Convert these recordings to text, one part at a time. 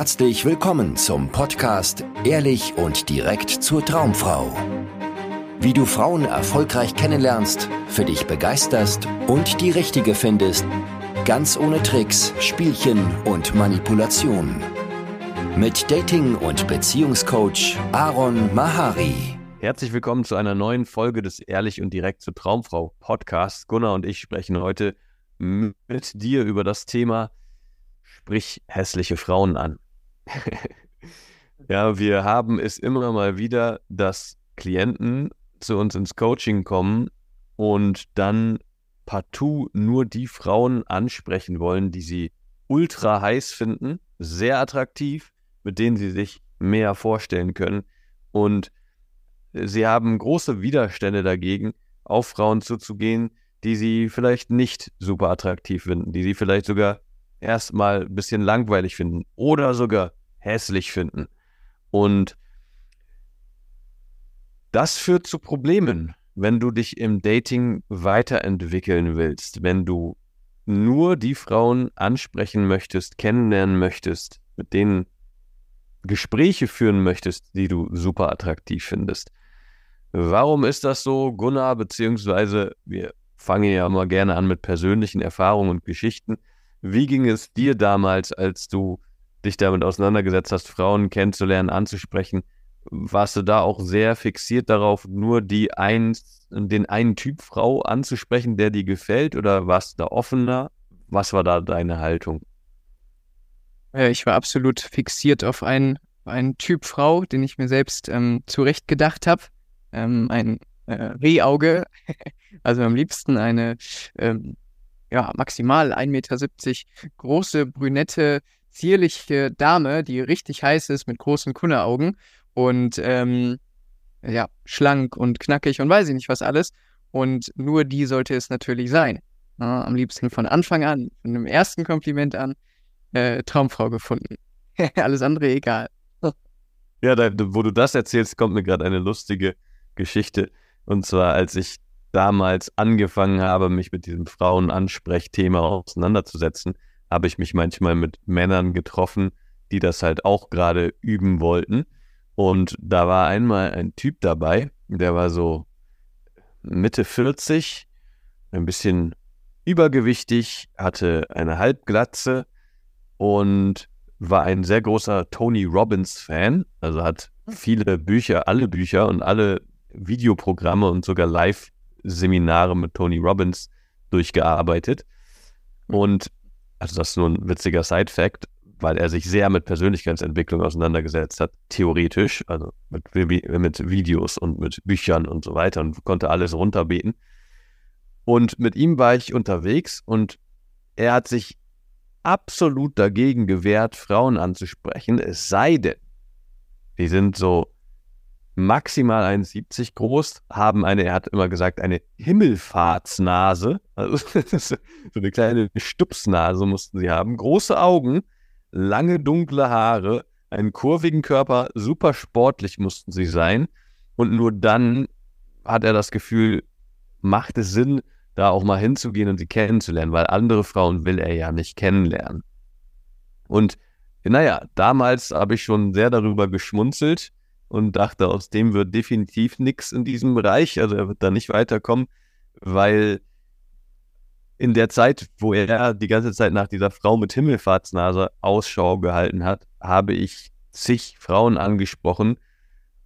Herzlich willkommen zum Podcast Ehrlich und direkt zur Traumfrau. Wie du Frauen erfolgreich kennenlernst, für dich begeisterst und die richtige findest, ganz ohne Tricks, Spielchen und Manipulation. Mit Dating- und Beziehungscoach Aaron Mahari. Herzlich willkommen zu einer neuen Folge des Ehrlich und direkt zur Traumfrau Podcasts. Gunnar und ich sprechen heute mit dir über das Thema Sprich hässliche Frauen an. ja, wir haben es immer mal wieder, dass Klienten zu uns ins Coaching kommen und dann partout nur die Frauen ansprechen wollen, die sie ultra heiß finden, sehr attraktiv, mit denen sie sich mehr vorstellen können. Und sie haben große Widerstände dagegen, auf Frauen zuzugehen, die sie vielleicht nicht super attraktiv finden, die sie vielleicht sogar erstmal ein bisschen langweilig finden oder sogar hässlich finden. Und das führt zu Problemen, wenn du dich im Dating weiterentwickeln willst, wenn du nur die Frauen ansprechen möchtest, kennenlernen möchtest, mit denen Gespräche führen möchtest, die du super attraktiv findest. Warum ist das so, Gunnar? Beziehungsweise wir fangen ja mal gerne an mit persönlichen Erfahrungen und Geschichten. Wie ging es dir damals, als du dich damit auseinandergesetzt hast, Frauen kennenzulernen, anzusprechen? Warst du da auch sehr fixiert darauf, nur die ein, den einen Typ Frau anzusprechen, der dir gefällt, oder warst du da offener? Was war da deine Haltung? Ich war absolut fixiert auf einen, einen Typ Frau, den ich mir selbst ähm, zurecht gedacht habe. Ähm, ein äh, Rehauge, also am liebsten eine ähm, ja, maximal 1,70 Meter große, brünette, zierliche Dame, die richtig heiß ist mit großen Kunneaugen und ähm, ja, schlank und knackig und weiß ich nicht was alles. Und nur die sollte es natürlich sein. Ja, am liebsten von Anfang an, von dem ersten Kompliment an, äh, Traumfrau gefunden. alles andere egal. Ja, da, wo du das erzählst, kommt mir gerade eine lustige Geschichte. Und zwar, als ich damals angefangen habe, mich mit diesem Frauenansprechthema auseinanderzusetzen, habe ich mich manchmal mit Männern getroffen, die das halt auch gerade üben wollten. Und da war einmal ein Typ dabei, der war so Mitte 40, ein bisschen übergewichtig, hatte eine Halbglatze und war ein sehr großer Tony Robbins-Fan, also hat viele Bücher, alle Bücher und alle Videoprogramme und sogar Live Seminare mit Tony Robbins durchgearbeitet. Und also das ist nur ein witziger Side-Fact, weil er sich sehr mit Persönlichkeitsentwicklung auseinandergesetzt hat, theoretisch, also mit, mit Videos und mit Büchern und so weiter und konnte alles runterbeten. Und mit ihm war ich unterwegs und er hat sich absolut dagegen gewehrt, Frauen anzusprechen, es sei denn, die sind so maximal 1,70 groß, haben eine, er hat immer gesagt, eine Himmelfahrtsnase. Also so eine kleine Stupsnase mussten sie haben. Große Augen, lange dunkle Haare, einen kurvigen Körper, super sportlich mussten sie sein. Und nur dann hat er das Gefühl, macht es Sinn, da auch mal hinzugehen und sie kennenzulernen, weil andere Frauen will er ja nicht kennenlernen. Und naja, damals habe ich schon sehr darüber geschmunzelt und dachte, aus dem wird definitiv nichts in diesem Bereich. Also er wird da nicht weiterkommen, weil in der Zeit, wo er die ganze Zeit nach dieser Frau mit Himmelfahrtsnase Ausschau gehalten hat, habe ich zig Frauen angesprochen,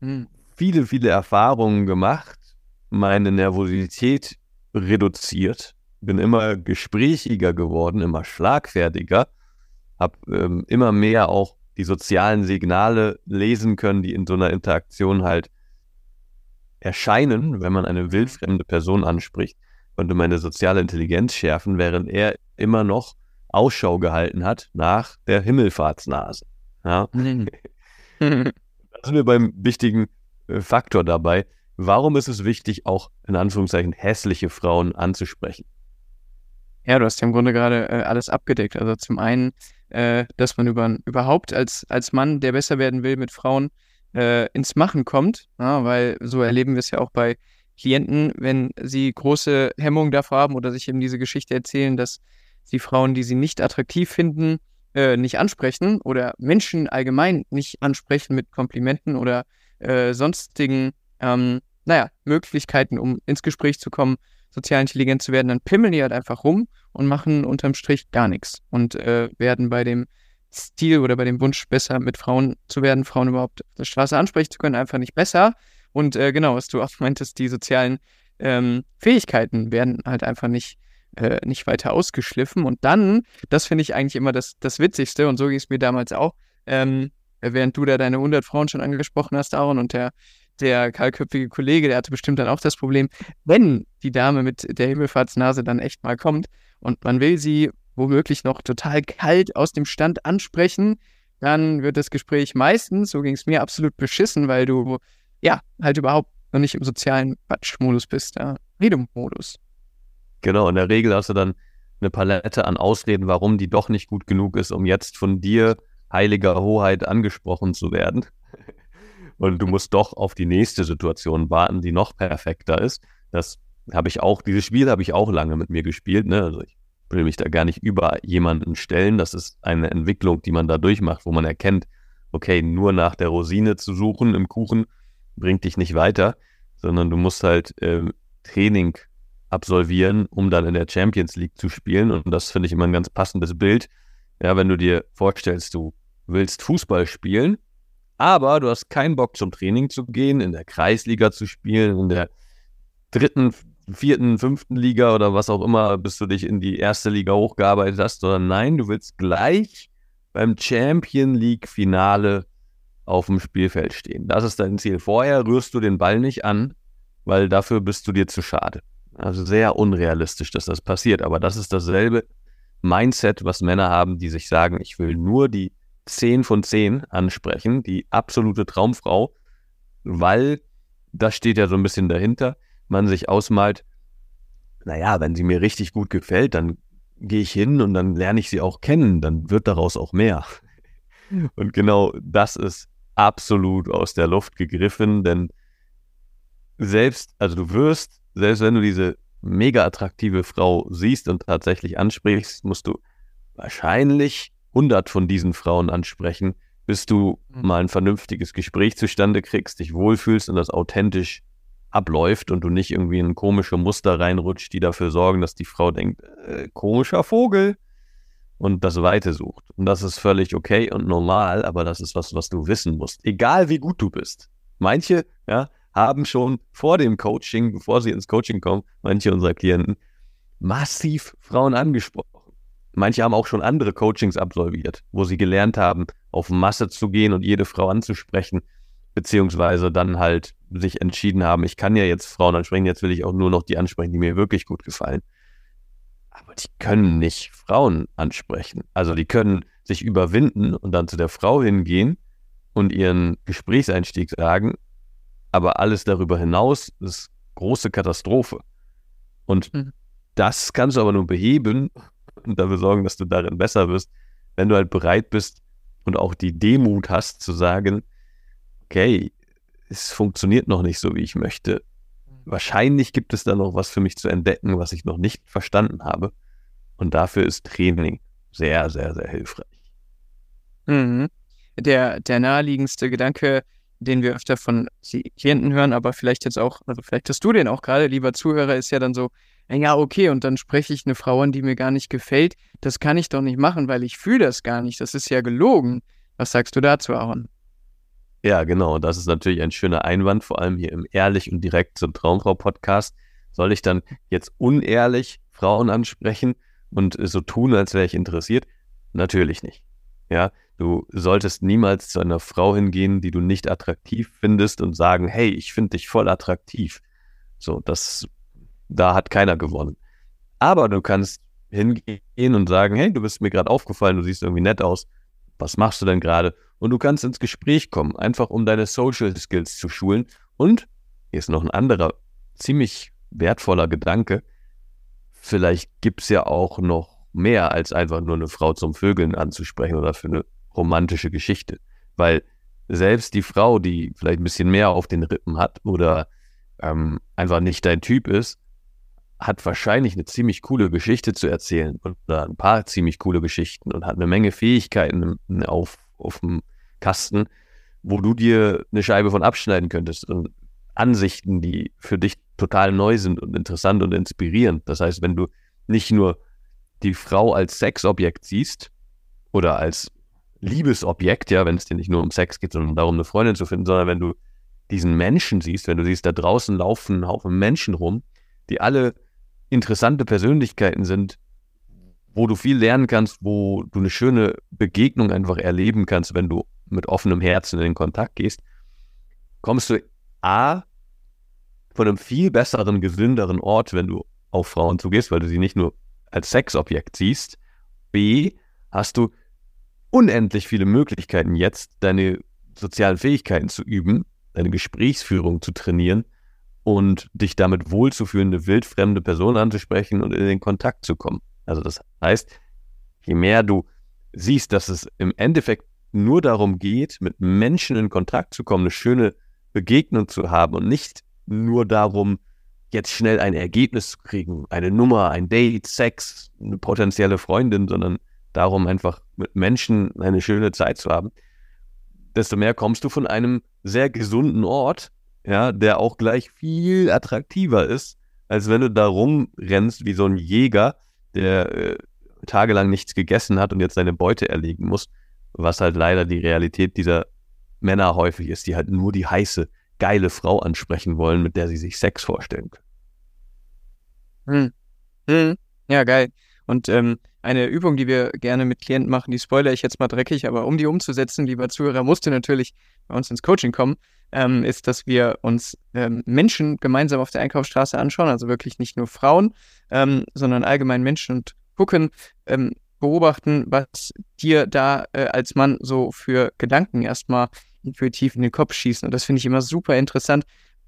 hm. viele, viele Erfahrungen gemacht, meine Nervosität reduziert, bin immer gesprächiger geworden, immer schlagfertiger, habe ähm, immer mehr auch die sozialen Signale lesen können, die in so einer Interaktion halt erscheinen, wenn man eine wildfremde Person anspricht, konnte meine soziale Intelligenz schärfen, während er immer noch Ausschau gehalten hat nach der Himmelfahrtsnase. Ja? Mhm. da sind wir beim wichtigen äh, Faktor dabei. Warum ist es wichtig, auch in Anführungszeichen hässliche Frauen anzusprechen? Ja, du hast ja im Grunde gerade äh, alles abgedeckt. Also zum einen äh, dass man über, überhaupt als, als Mann, der besser werden will mit Frauen, äh, ins Machen kommt. Ja, weil so erleben wir es ja auch bei Klienten, wenn sie große Hemmungen davor haben oder sich eben diese Geschichte erzählen, dass sie Frauen, die sie nicht attraktiv finden, äh, nicht ansprechen oder Menschen allgemein nicht ansprechen mit Komplimenten oder äh, sonstigen, ähm, naja, Möglichkeiten, um ins Gespräch zu kommen, sozial intelligent zu werden, dann pimmeln die halt einfach rum und machen unterm Strich gar nichts und äh, werden bei dem Stil oder bei dem Wunsch, besser mit Frauen zu werden, Frauen überhaupt auf der Straße ansprechen zu können, einfach nicht besser. Und äh, genau, was du auch meintest, die sozialen ähm, Fähigkeiten werden halt einfach nicht, äh, nicht weiter ausgeschliffen. Und dann, das finde ich eigentlich immer das, das Witzigste, und so ging es mir damals auch, ähm, während du da deine 100 Frauen schon angesprochen hast, Aaron, und der, der kahlköpfige Kollege, der hatte bestimmt dann auch das Problem, wenn die Dame mit der Himmelfahrtsnase dann echt mal kommt und man will sie womöglich noch total kalt aus dem Stand ansprechen, dann wird das Gespräch meistens, so ging es mir, absolut beschissen, weil du ja halt überhaupt noch nicht im sozialen Quatschmodus bist, ja, Redemodus. Genau, in der Regel hast du dann eine Palette an Ausreden, warum die doch nicht gut genug ist, um jetzt von dir, heiliger Hoheit, angesprochen zu werden. Und du musst doch auf die nächste Situation warten, die noch perfekter ist. Das habe ich auch, dieses Spiel habe ich auch lange mit mir gespielt. Ne? Also ich will mich da gar nicht über jemanden stellen. Das ist eine Entwicklung, die man da durchmacht, wo man erkennt, okay, nur nach der Rosine zu suchen im Kuchen bringt dich nicht weiter, sondern du musst halt äh, Training absolvieren, um dann in der Champions League zu spielen. Und das finde ich immer ein ganz passendes Bild. Ja, wenn du dir vorstellst, du willst Fußball spielen, aber du hast keinen Bock zum Training zu gehen, in der Kreisliga zu spielen, in der dritten, vierten, fünften Liga oder was auch immer, bis du dich in die erste Liga hochgearbeitet hast, sondern nein, du willst gleich beim Champion League Finale auf dem Spielfeld stehen. Das ist dein Ziel. Vorher rührst du den Ball nicht an, weil dafür bist du dir zu schade. Also sehr unrealistisch, dass das passiert. Aber das ist dasselbe Mindset, was Männer haben, die sich sagen, ich will nur die 10 von 10 ansprechen, die absolute Traumfrau, weil das steht ja so ein bisschen dahinter man sich ausmalt, naja, wenn sie mir richtig gut gefällt, dann gehe ich hin und dann lerne ich sie auch kennen, dann wird daraus auch mehr. Und genau das ist absolut aus der Luft gegriffen, denn selbst, also du wirst, selbst wenn du diese mega attraktive Frau siehst und tatsächlich ansprichst, musst du wahrscheinlich 100 von diesen Frauen ansprechen, bis du mhm. mal ein vernünftiges Gespräch zustande kriegst, dich wohlfühlst und das authentisch abläuft und du nicht irgendwie in komische Muster reinrutscht, die dafür sorgen, dass die Frau denkt, äh, komischer Vogel und das Weite sucht. Und das ist völlig okay und normal, aber das ist was, was du wissen musst. Egal wie gut du bist. Manche, ja, haben schon vor dem Coaching, bevor sie ins Coaching kommen, manche unserer Klienten, massiv Frauen angesprochen. Manche haben auch schon andere Coachings absolviert, wo sie gelernt haben, auf Masse zu gehen und jede Frau anzusprechen beziehungsweise dann halt sich entschieden haben, ich kann ja jetzt Frauen ansprechen, jetzt will ich auch nur noch die ansprechen, die mir wirklich gut gefallen. Aber die können nicht Frauen ansprechen. Also die können sich überwinden und dann zu der Frau hingehen und ihren Gesprächseinstieg sagen, aber alles darüber hinaus ist große Katastrophe. Und mhm. das kannst du aber nur beheben und dafür sorgen, dass du darin besser wirst, wenn du halt bereit bist und auch die Demut hast zu sagen, okay, es funktioniert noch nicht so, wie ich möchte. Wahrscheinlich gibt es da noch was für mich zu entdecken, was ich noch nicht verstanden habe. Und dafür ist Training sehr, sehr, sehr hilfreich. Mhm. Der, der naheliegendste Gedanke, den wir öfter von Klienten hören, aber vielleicht jetzt auch, also vielleicht hast du den auch gerade, lieber Zuhörer, ist ja dann so, ja, okay, und dann spreche ich eine Frau an, die mir gar nicht gefällt. Das kann ich doch nicht machen, weil ich fühle das gar nicht. Das ist ja gelogen. Was sagst du dazu, Aaron? Ja, genau. Das ist natürlich ein schöner Einwand, vor allem hier im Ehrlich und direkt zum Traumfrau-Podcast. Soll ich dann jetzt unehrlich Frauen ansprechen und so tun, als wäre ich interessiert? Natürlich nicht. Ja, du solltest niemals zu einer Frau hingehen, die du nicht attraktiv findest und sagen, hey, ich finde dich voll attraktiv. So, das, da hat keiner gewonnen. Aber du kannst hingehen und sagen, hey, du bist mir gerade aufgefallen, du siehst irgendwie nett aus. Was machst du denn gerade? und du kannst ins Gespräch kommen, einfach um deine Social Skills zu schulen. Und hier ist noch ein anderer, ziemlich wertvoller Gedanke. Vielleicht gibt es ja auch noch mehr als einfach nur eine Frau zum Vögeln anzusprechen oder für eine romantische Geschichte. Weil selbst die Frau, die vielleicht ein bisschen mehr auf den Rippen hat oder ähm, einfach nicht dein Typ ist, hat wahrscheinlich eine ziemlich coole Geschichte zu erzählen oder ein paar ziemlich coole Geschichten und hat eine Menge Fähigkeiten auf, auf dem Kasten, wo du dir eine Scheibe von abschneiden könntest und Ansichten, die für dich total neu sind und interessant und inspirierend. Das heißt, wenn du nicht nur die Frau als Sexobjekt siehst oder als Liebesobjekt, ja, wenn es dir nicht nur um Sex geht, sondern darum, eine Freundin zu finden, sondern wenn du diesen Menschen siehst, wenn du siehst, da draußen laufen Haufen Menschen rum, die alle interessante Persönlichkeiten sind, wo du viel lernen kannst, wo du eine schöne Begegnung einfach erleben kannst, wenn du mit offenem Herzen in den Kontakt gehst, kommst du A von einem viel besseren, gesünderen Ort, wenn du auf Frauen zugehst, weil du sie nicht nur als Sexobjekt siehst. B hast du unendlich viele Möglichkeiten jetzt, deine sozialen Fähigkeiten zu üben, deine Gesprächsführung zu trainieren und dich damit wohlzufühlen, wildfremde Person anzusprechen und in den Kontakt zu kommen. Also das heißt, je mehr du siehst, dass es im Endeffekt nur darum geht, mit Menschen in Kontakt zu kommen, eine schöne Begegnung zu haben und nicht nur darum, jetzt schnell ein Ergebnis zu kriegen, eine Nummer, ein Date, Sex, eine potenzielle Freundin, sondern darum einfach mit Menschen eine schöne Zeit zu haben, desto mehr kommst du von einem sehr gesunden Ort, ja, der auch gleich viel attraktiver ist, als wenn du da rumrennst wie so ein Jäger, der äh, tagelang nichts gegessen hat und jetzt seine Beute erlegen muss, was halt leider die Realität dieser Männer häufig ist, die halt nur die heiße, geile Frau ansprechen wollen, mit der sie sich Sex vorstellen können. Hm. Hm. Ja, geil. Und ähm, eine Übung, die wir gerne mit Klienten machen, die spoilere ich jetzt mal dreckig, aber um die umzusetzen, lieber Zuhörer, musst du natürlich bei uns ins Coaching kommen, ähm, ist, dass wir uns ähm, Menschen gemeinsam auf der Einkaufsstraße anschauen, also wirklich nicht nur Frauen, ähm, sondern allgemein Menschen und gucken, ähm, beobachten, was dir da äh, als Mann so für Gedanken erstmal intuitiv in den Kopf schießen. Und das finde ich immer super interessant,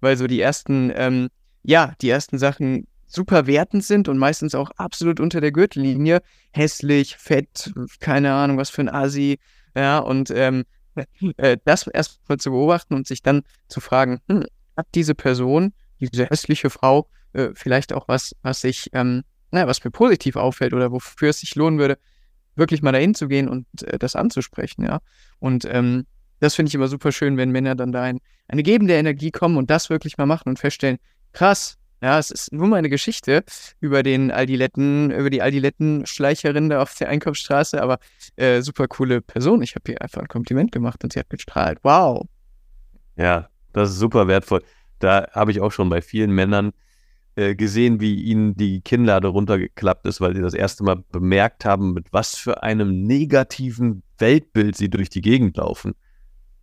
weil so die ersten, ähm, ja, die ersten Sachen super wertend sind und meistens auch absolut unter der Gürtellinie. Hässlich, fett, keine Ahnung, was für ein Asi. Ja, und ähm, äh, das erstmal zu beobachten und sich dann zu fragen, hm, hat diese Person, diese hässliche Frau, äh, vielleicht auch was, was sich, ähm, naja, was mir positiv auffällt oder wofür es sich lohnen würde, wirklich mal dahin zu gehen und äh, das anzusprechen, ja. Und ähm, das finde ich immer super schön, wenn Männer dann da in eine gebende Energie kommen und das wirklich mal machen und feststellen, krass, ja, es ist nur meine Geschichte über den Aldiletten, über die Aldiletten-Schleicherin da auf der Einkaufsstraße, aber äh, super coole Person. Ich habe ihr einfach ein Kompliment gemacht und sie hat gestrahlt. Wow. Ja, das ist super wertvoll. Da habe ich auch schon bei vielen Männern äh, gesehen, wie ihnen die Kinnlade runtergeklappt ist, weil sie das erste Mal bemerkt haben, mit was für einem negativen Weltbild sie durch die Gegend laufen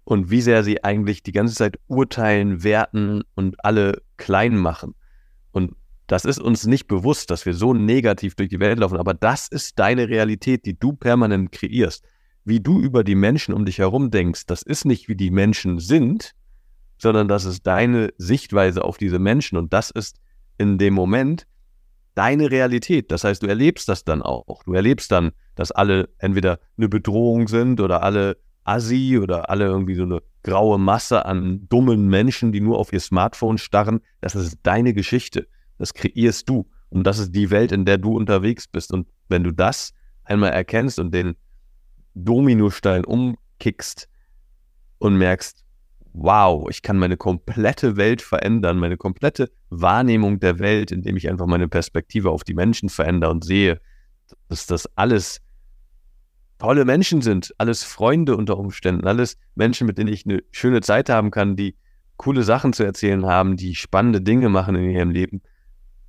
und wie sehr sie eigentlich die ganze Zeit urteilen, werten und alle klein machen. Das ist uns nicht bewusst, dass wir so negativ durch die Welt laufen, aber das ist deine Realität, die du permanent kreierst. Wie du über die Menschen um dich herum denkst, das ist nicht, wie die Menschen sind, sondern das ist deine Sichtweise auf diese Menschen und das ist in dem Moment deine Realität. Das heißt, du erlebst das dann auch. Du erlebst dann, dass alle entweder eine Bedrohung sind oder alle Assi oder alle irgendwie so eine graue Masse an dummen Menschen, die nur auf ihr Smartphone starren. Das ist deine Geschichte. Das kreierst du. Und das ist die Welt, in der du unterwegs bist. Und wenn du das einmal erkennst und den Dominostein umkickst und merkst, wow, ich kann meine komplette Welt verändern, meine komplette Wahrnehmung der Welt, indem ich einfach meine Perspektive auf die Menschen verändere und sehe, dass das alles tolle Menschen sind, alles Freunde unter Umständen, alles Menschen, mit denen ich eine schöne Zeit haben kann, die coole Sachen zu erzählen haben, die spannende Dinge machen in ihrem Leben.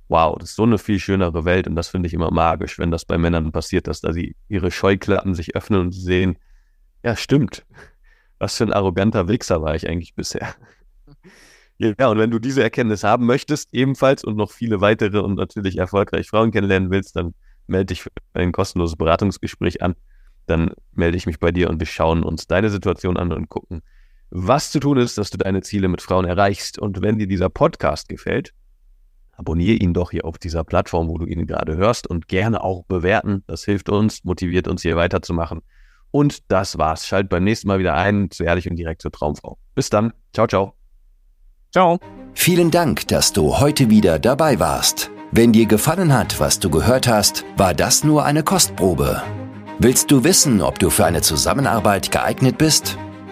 Wow, das ist so eine viel schönere Welt und das finde ich immer magisch, wenn das bei Männern passiert, dass da sie ihre Scheuklappen sich öffnen und sehen, ja, stimmt. Was für ein arroganter Wichser war ich eigentlich bisher. Ja, und wenn du diese Erkenntnis haben möchtest, ebenfalls und noch viele weitere und natürlich erfolgreich Frauen kennenlernen willst, dann melde dich für ein kostenloses Beratungsgespräch an dann melde ich mich bei dir und wir schauen uns deine Situation an und gucken, was zu tun ist, dass du deine Ziele mit Frauen erreichst. Und wenn dir dieser Podcast gefällt, abonniere ihn doch hier auf dieser Plattform, wo du ihn gerade hörst und gerne auch bewerten. Das hilft uns, motiviert uns hier weiterzumachen. Und das war's. Schalt beim nächsten Mal wieder ein zu ehrlich und direkt zur Traumfrau. Bis dann. Ciao, ciao. Ciao. Vielen Dank, dass du heute wieder dabei warst. Wenn dir gefallen hat, was du gehört hast, war das nur eine Kostprobe. Willst du wissen, ob du für eine Zusammenarbeit geeignet bist?